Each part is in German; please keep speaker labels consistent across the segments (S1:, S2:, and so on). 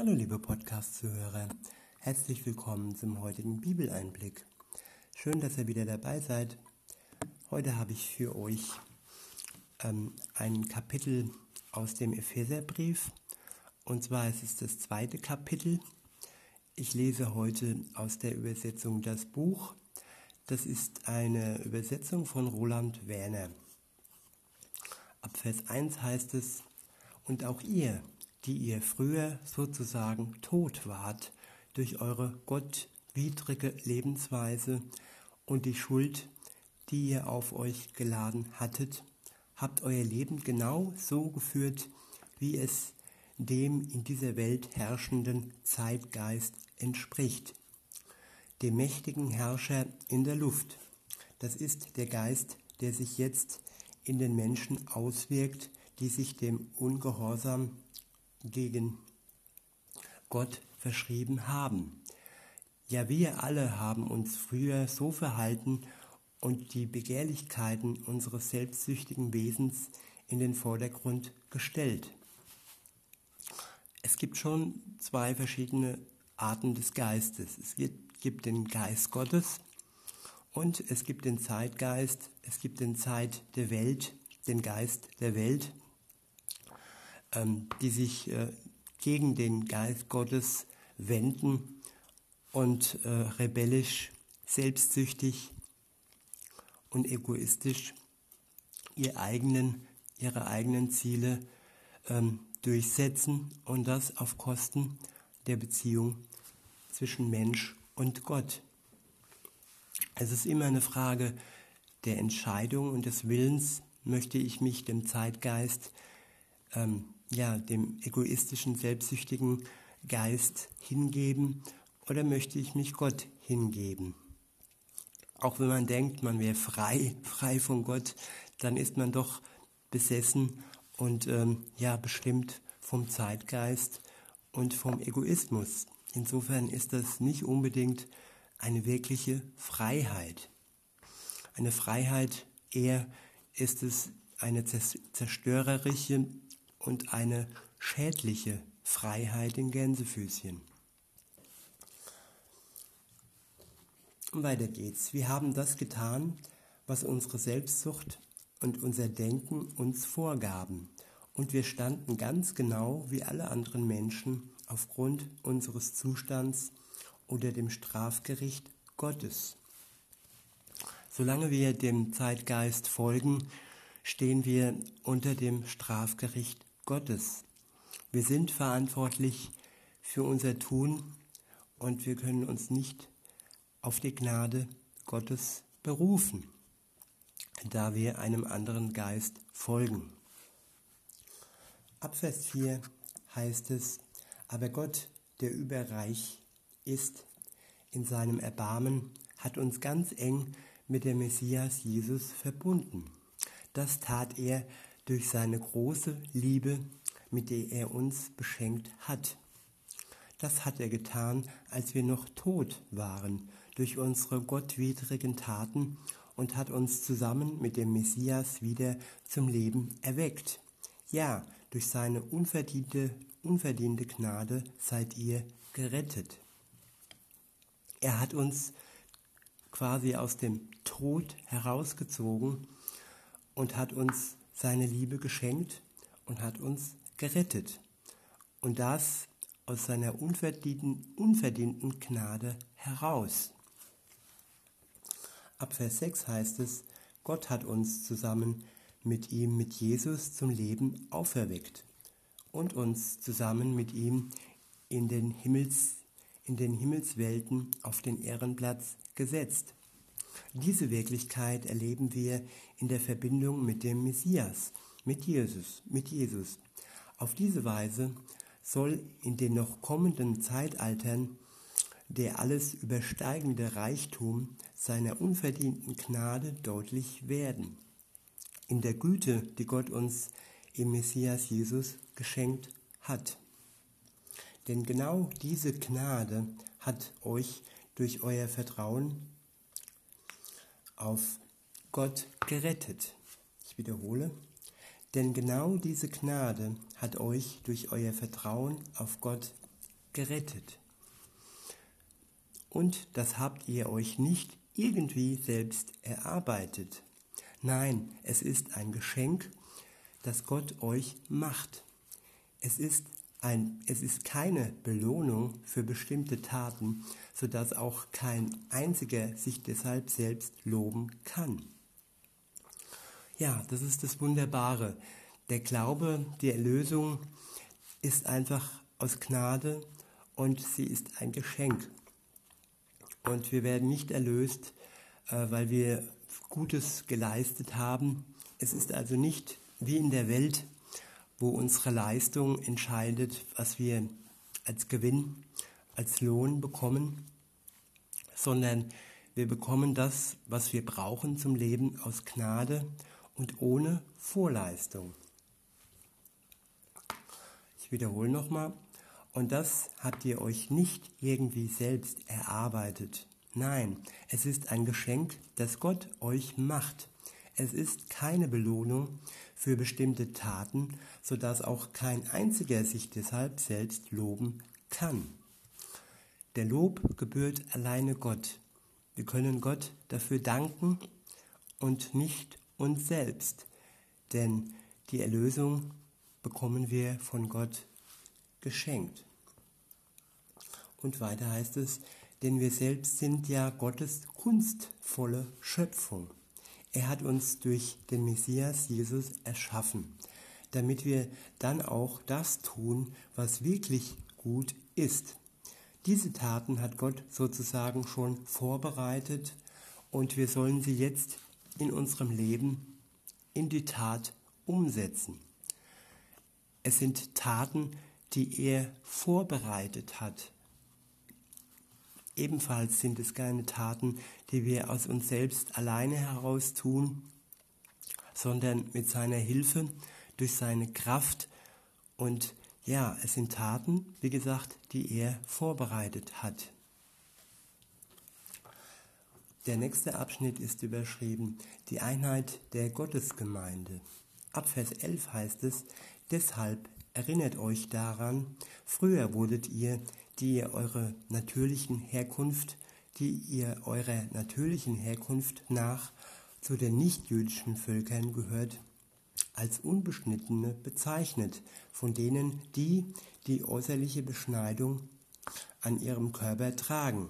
S1: Hallo liebe Podcast-Zuhörer, herzlich willkommen zum heutigen Bibeleinblick. Schön, dass ihr wieder dabei seid. Heute habe ich für euch ähm, ein Kapitel aus dem Epheserbrief und zwar ist es das zweite Kapitel. Ich lese heute aus der Übersetzung das Buch. Das ist eine Übersetzung von Roland Werner. Ab Vers 1 heißt es, und auch ihr, die ihr früher sozusagen tot wart durch eure gottwidrige Lebensweise und die Schuld, die ihr auf euch geladen hattet, habt euer Leben genau so geführt, wie es dem in dieser Welt herrschenden Zeitgeist entspricht, dem mächtigen Herrscher in der Luft. Das ist der Geist, der sich jetzt in den Menschen auswirkt, die sich dem Ungehorsam gegen Gott verschrieben haben. Ja, wir alle haben uns früher so verhalten und die Begehrlichkeiten unseres selbstsüchtigen Wesens in den Vordergrund gestellt. Es gibt schon zwei verschiedene Arten des Geistes. Es gibt den Geist Gottes und es gibt den Zeitgeist, es gibt den Zeit der Welt, den Geist der Welt die sich äh, gegen den Geist Gottes wenden und äh, rebellisch, selbstsüchtig und egoistisch ihr eigenen, ihre eigenen Ziele ähm, durchsetzen und das auf Kosten der Beziehung zwischen Mensch und Gott. Es ist immer eine Frage der Entscheidung und des Willens, möchte ich mich dem Zeitgeist ähm, ja, dem egoistischen, selbstsüchtigen Geist hingeben oder möchte ich mich Gott hingeben? Auch wenn man denkt, man wäre frei, frei von Gott, dann ist man doch besessen und ähm, ja bestimmt vom Zeitgeist und vom Egoismus. Insofern ist das nicht unbedingt eine wirkliche Freiheit. Eine Freiheit eher ist es eine zerstörerische und eine schädliche Freiheit in Gänsefüßchen. Und weiter geht's. Wir haben das getan, was unsere Selbstsucht und unser Denken uns vorgaben. Und wir standen ganz genau wie alle anderen Menschen aufgrund unseres Zustands unter dem Strafgericht Gottes. Solange wir dem Zeitgeist folgen, stehen wir unter dem Strafgericht Gottes. Wir sind verantwortlich für unser Tun und wir können uns nicht auf die Gnade Gottes berufen, da wir einem anderen Geist folgen. Ab Vers 4 heißt es, aber Gott, der überreich ist in seinem Erbarmen, hat uns ganz eng mit dem Messias Jesus verbunden. Das tat er durch seine große Liebe, mit der er uns beschenkt hat. Das hat er getan, als wir noch tot waren durch unsere gottwidrigen Taten und hat uns zusammen mit dem Messias wieder zum Leben erweckt. Ja, durch seine unverdiente, unverdiente Gnade seid ihr gerettet. Er hat uns quasi aus dem Tod herausgezogen und hat uns seine Liebe geschenkt und hat uns gerettet. Und das aus seiner unverdienten, unverdienten Gnade heraus. Ab Vers 6 heißt es, Gott hat uns zusammen mit ihm, mit Jesus zum Leben auferweckt und uns zusammen mit ihm in den, Himmels, in den Himmelswelten auf den Ehrenplatz gesetzt. Diese Wirklichkeit erleben wir in der Verbindung mit dem Messias, mit Jesus, mit Jesus. Auf diese Weise soll in den noch kommenden Zeitaltern der alles übersteigende Reichtum seiner unverdienten Gnade deutlich werden. In der Güte, die Gott uns im Messias Jesus geschenkt hat. Denn genau diese Gnade hat euch durch euer Vertrauen auf Gott gerettet. Ich wiederhole, denn genau diese Gnade hat euch durch euer Vertrauen auf Gott gerettet. Und das habt ihr euch nicht irgendwie selbst erarbeitet. Nein, es ist ein Geschenk, das Gott euch macht. Es ist, ein, es ist keine Belohnung für bestimmte Taten, sodass auch kein einziger sich deshalb selbst loben kann. Ja, das ist das Wunderbare. Der Glaube, die Erlösung ist einfach aus Gnade und sie ist ein Geschenk. Und wir werden nicht erlöst, äh, weil wir Gutes geleistet haben. Es ist also nicht wie in der Welt, wo unsere Leistung entscheidet, was wir als Gewinn, als Lohn bekommen, sondern wir bekommen das, was wir brauchen zum Leben aus Gnade und ohne Vorleistung. Ich wiederhole nochmal, und das habt ihr euch nicht irgendwie selbst erarbeitet. Nein, es ist ein Geschenk, das Gott euch macht. Es ist keine Belohnung für bestimmte Taten, sodass auch kein einziger sich deshalb selbst loben kann. Der Lob gebührt alleine Gott. Wir können Gott dafür danken und nicht uns selbst, denn die Erlösung bekommen wir von Gott geschenkt. Und weiter heißt es, denn wir selbst sind ja Gottes kunstvolle Schöpfung. Er hat uns durch den Messias Jesus erschaffen, damit wir dann auch das tun, was wirklich gut ist. Diese Taten hat Gott sozusagen schon vorbereitet und wir sollen sie jetzt in unserem Leben in die Tat umsetzen. Es sind Taten, die er vorbereitet hat. Ebenfalls sind es keine Taten, die wir aus uns selbst alleine heraus tun, sondern mit seiner Hilfe, durch seine Kraft. Und ja, es sind Taten, wie gesagt, die er vorbereitet hat. Der nächste Abschnitt ist überschrieben Die Einheit der Gottesgemeinde. Ab Vers 11 heißt es, deshalb Erinnert euch daran, früher wurdet ihr, die ihr eure natürlichen Herkunft, die ihr eurer natürlichen Herkunft nach zu den nichtjüdischen Völkern gehört, als Unbeschnittene bezeichnet, von denen die die äußerliche Beschneidung an ihrem Körper tragen.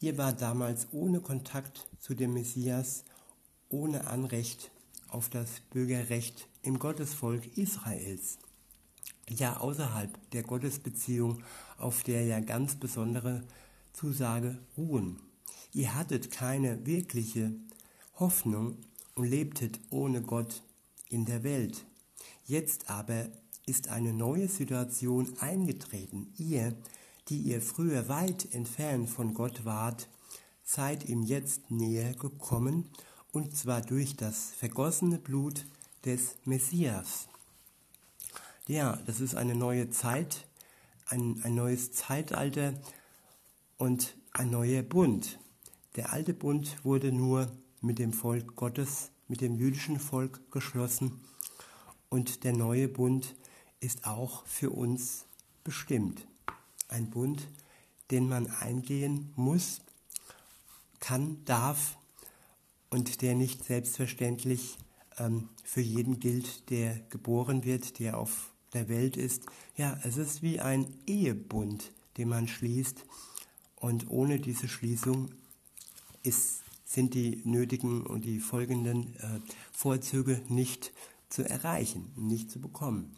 S1: Ihr war damals ohne Kontakt zu dem Messias, ohne Anrecht auf das Bürgerrecht im Gottesvolk Israels ja außerhalb der Gottesbeziehung, auf der ja ganz besondere Zusage ruhen. Ihr hattet keine wirkliche Hoffnung und lebtet ohne Gott in der Welt. Jetzt aber ist eine neue Situation eingetreten. Ihr, die ihr früher weit entfernt von Gott wart, seid ihm jetzt näher gekommen, und zwar durch das vergossene Blut des Messias. Ja, das ist eine neue Zeit, ein, ein neues Zeitalter und ein neuer Bund. Der alte Bund wurde nur mit dem Volk Gottes, mit dem jüdischen Volk geschlossen und der neue Bund ist auch für uns bestimmt. Ein Bund, den man eingehen muss, kann, darf und der nicht selbstverständlich ähm, für jeden gilt, der geboren wird, der auf der Welt ist, ja, es ist wie ein Ehebund, den man schließt. Und ohne diese Schließung ist, sind die nötigen und die folgenden äh, Vorzüge nicht zu erreichen, nicht zu bekommen.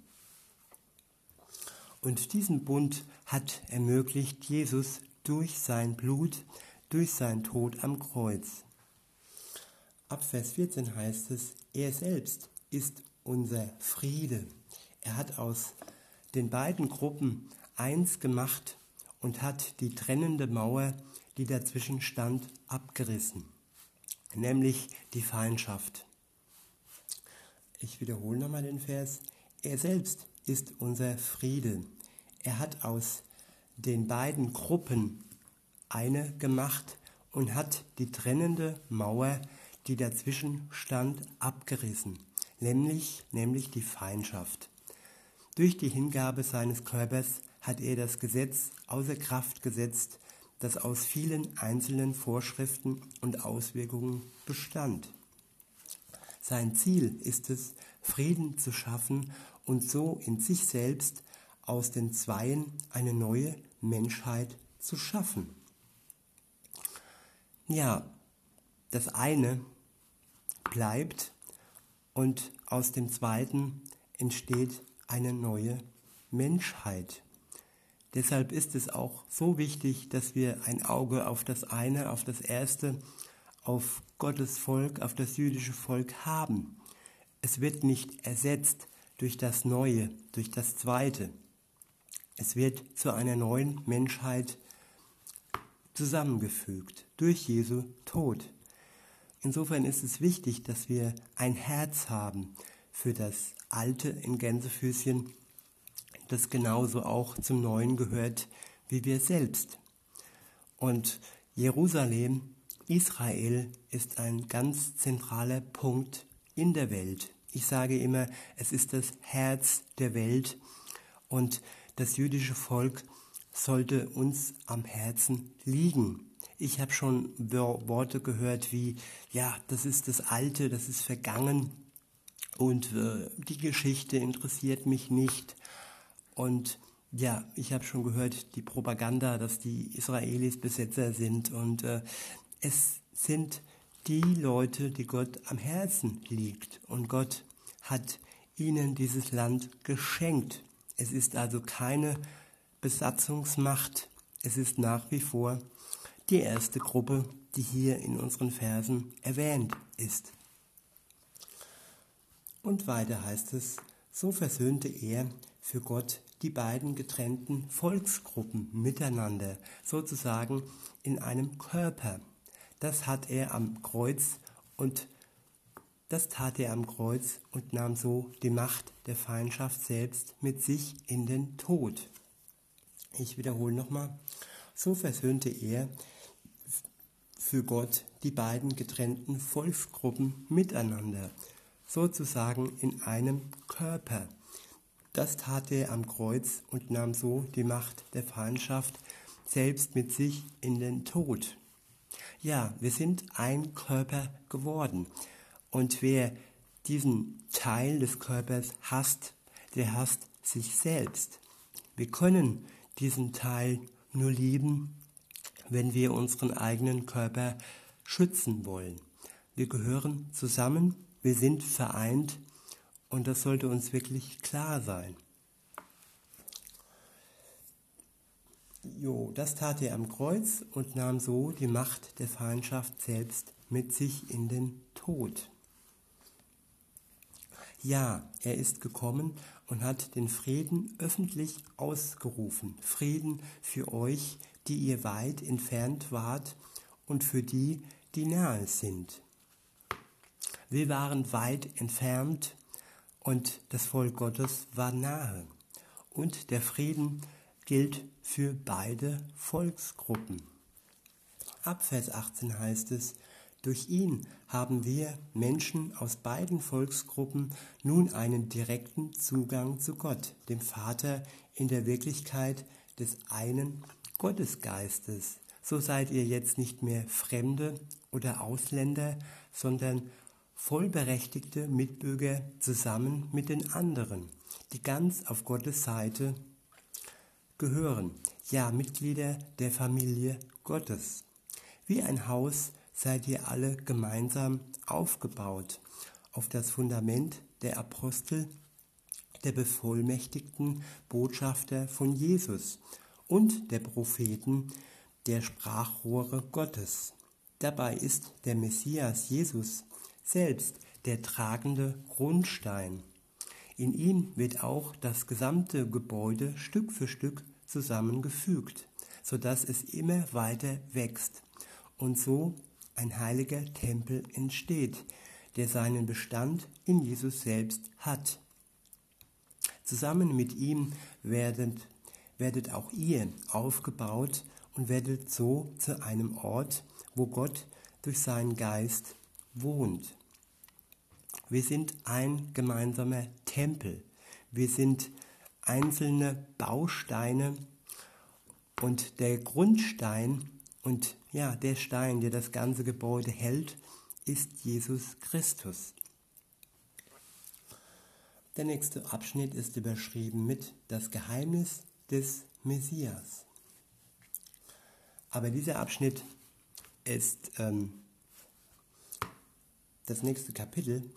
S1: Und diesen Bund hat ermöglicht Jesus durch sein Blut, durch sein Tod am Kreuz. Ab Vers 14 heißt es, er selbst ist unser Friede. Er hat aus den beiden Gruppen eins gemacht und hat die trennende Mauer, die dazwischen stand, abgerissen, nämlich die Feindschaft. Ich wiederhole nochmal den Vers. Er selbst ist unser Friede. Er hat aus den beiden Gruppen eine gemacht und hat die trennende Mauer, die dazwischen stand, abgerissen, nämlich, nämlich die Feindschaft. Durch die Hingabe seines Körpers hat er das Gesetz außer Kraft gesetzt, das aus vielen einzelnen Vorschriften und Auswirkungen bestand. Sein Ziel ist es, Frieden zu schaffen und so in sich selbst aus den Zweien eine neue Menschheit zu schaffen. Ja, das eine bleibt und aus dem zweiten entsteht eine neue Menschheit. Deshalb ist es auch so wichtig, dass wir ein Auge auf das eine, auf das erste, auf Gottes Volk, auf das jüdische Volk haben. Es wird nicht ersetzt durch das Neue, durch das Zweite. Es wird zu einer neuen Menschheit zusammengefügt durch Jesu Tod. Insofern ist es wichtig, dass wir ein Herz haben für das Alte in Gänsefüßchen das genauso auch zum Neuen gehört wie wir selbst. Und Jerusalem, Israel ist ein ganz zentraler Punkt in der Welt. Ich sage immer, es ist das Herz der Welt und das jüdische Volk sollte uns am Herzen liegen. Ich habe schon Worte gehört wie, ja, das ist das Alte, das ist vergangen und äh, die Geschichte interessiert mich nicht. Und ja, ich habe schon gehört, die Propaganda, dass die Israelis Besetzer sind. Und äh, es sind die Leute, die Gott am Herzen liegt. Und Gott hat ihnen dieses Land geschenkt. Es ist also keine Besatzungsmacht. Es ist nach wie vor die erste Gruppe, die hier in unseren Versen erwähnt ist. Und weiter heißt es, so versöhnte er für Gott die beiden getrennten Volksgruppen miteinander, sozusagen in einem Körper. Das hat er am Kreuz und das tat er am Kreuz und nahm so die Macht der Feindschaft selbst mit sich in den Tod. Ich wiederhole nochmal. So versöhnte er für Gott die beiden getrennten Volksgruppen miteinander, sozusagen in einem Körper. Das tat er am Kreuz und nahm so die Macht der Feindschaft selbst mit sich in den Tod. Ja, wir sind ein Körper geworden. Und wer diesen Teil des Körpers hasst, der hasst sich selbst. Wir können diesen Teil nur lieben, wenn wir unseren eigenen Körper schützen wollen. Wir gehören zusammen, wir sind vereint und das sollte uns wirklich klar sein. Jo, das tat er am Kreuz und nahm so die Macht der Feindschaft selbst mit sich in den Tod. Ja, er ist gekommen und hat den Frieden öffentlich ausgerufen. Frieden für euch, die ihr weit entfernt wart und für die, die nahe sind. Wir waren weit entfernt und das Volk Gottes war nahe. Und der Frieden gilt für beide Volksgruppen. Ab Vers 18 heißt es, durch ihn haben wir Menschen aus beiden Volksgruppen nun einen direkten Zugang zu Gott, dem Vater, in der Wirklichkeit des einen Gottesgeistes. So seid ihr jetzt nicht mehr Fremde oder Ausländer, sondern vollberechtigte Mitbürger zusammen mit den anderen, die ganz auf Gottes Seite gehören, ja Mitglieder der Familie Gottes. Wie ein Haus seid ihr alle gemeinsam aufgebaut auf das Fundament der Apostel, der bevollmächtigten Botschafter von Jesus und der Propheten, der Sprachrohre Gottes. Dabei ist der Messias Jesus selbst der tragende Grundstein. In ihm wird auch das gesamte Gebäude Stück für Stück zusammengefügt, sodass es immer weiter wächst und so ein heiliger Tempel entsteht, der seinen Bestand in Jesus selbst hat. Zusammen mit ihm werdet, werdet auch ihr aufgebaut und werdet so zu einem Ort, wo Gott durch seinen Geist wohnt. Wir sind ein gemeinsamer Tempel. Wir sind einzelne Bausteine und der Grundstein und ja, der Stein, der das ganze Gebäude hält, ist Jesus Christus. Der nächste Abschnitt ist überschrieben mit das Geheimnis des Messias. Aber dieser Abschnitt ist ähm, das nächste Kapitel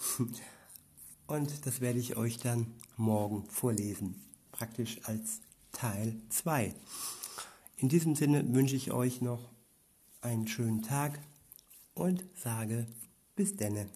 S1: und das werde ich euch dann morgen vorlesen, praktisch als Teil 2. In diesem Sinne wünsche ich euch noch einen schönen Tag und sage bis denne.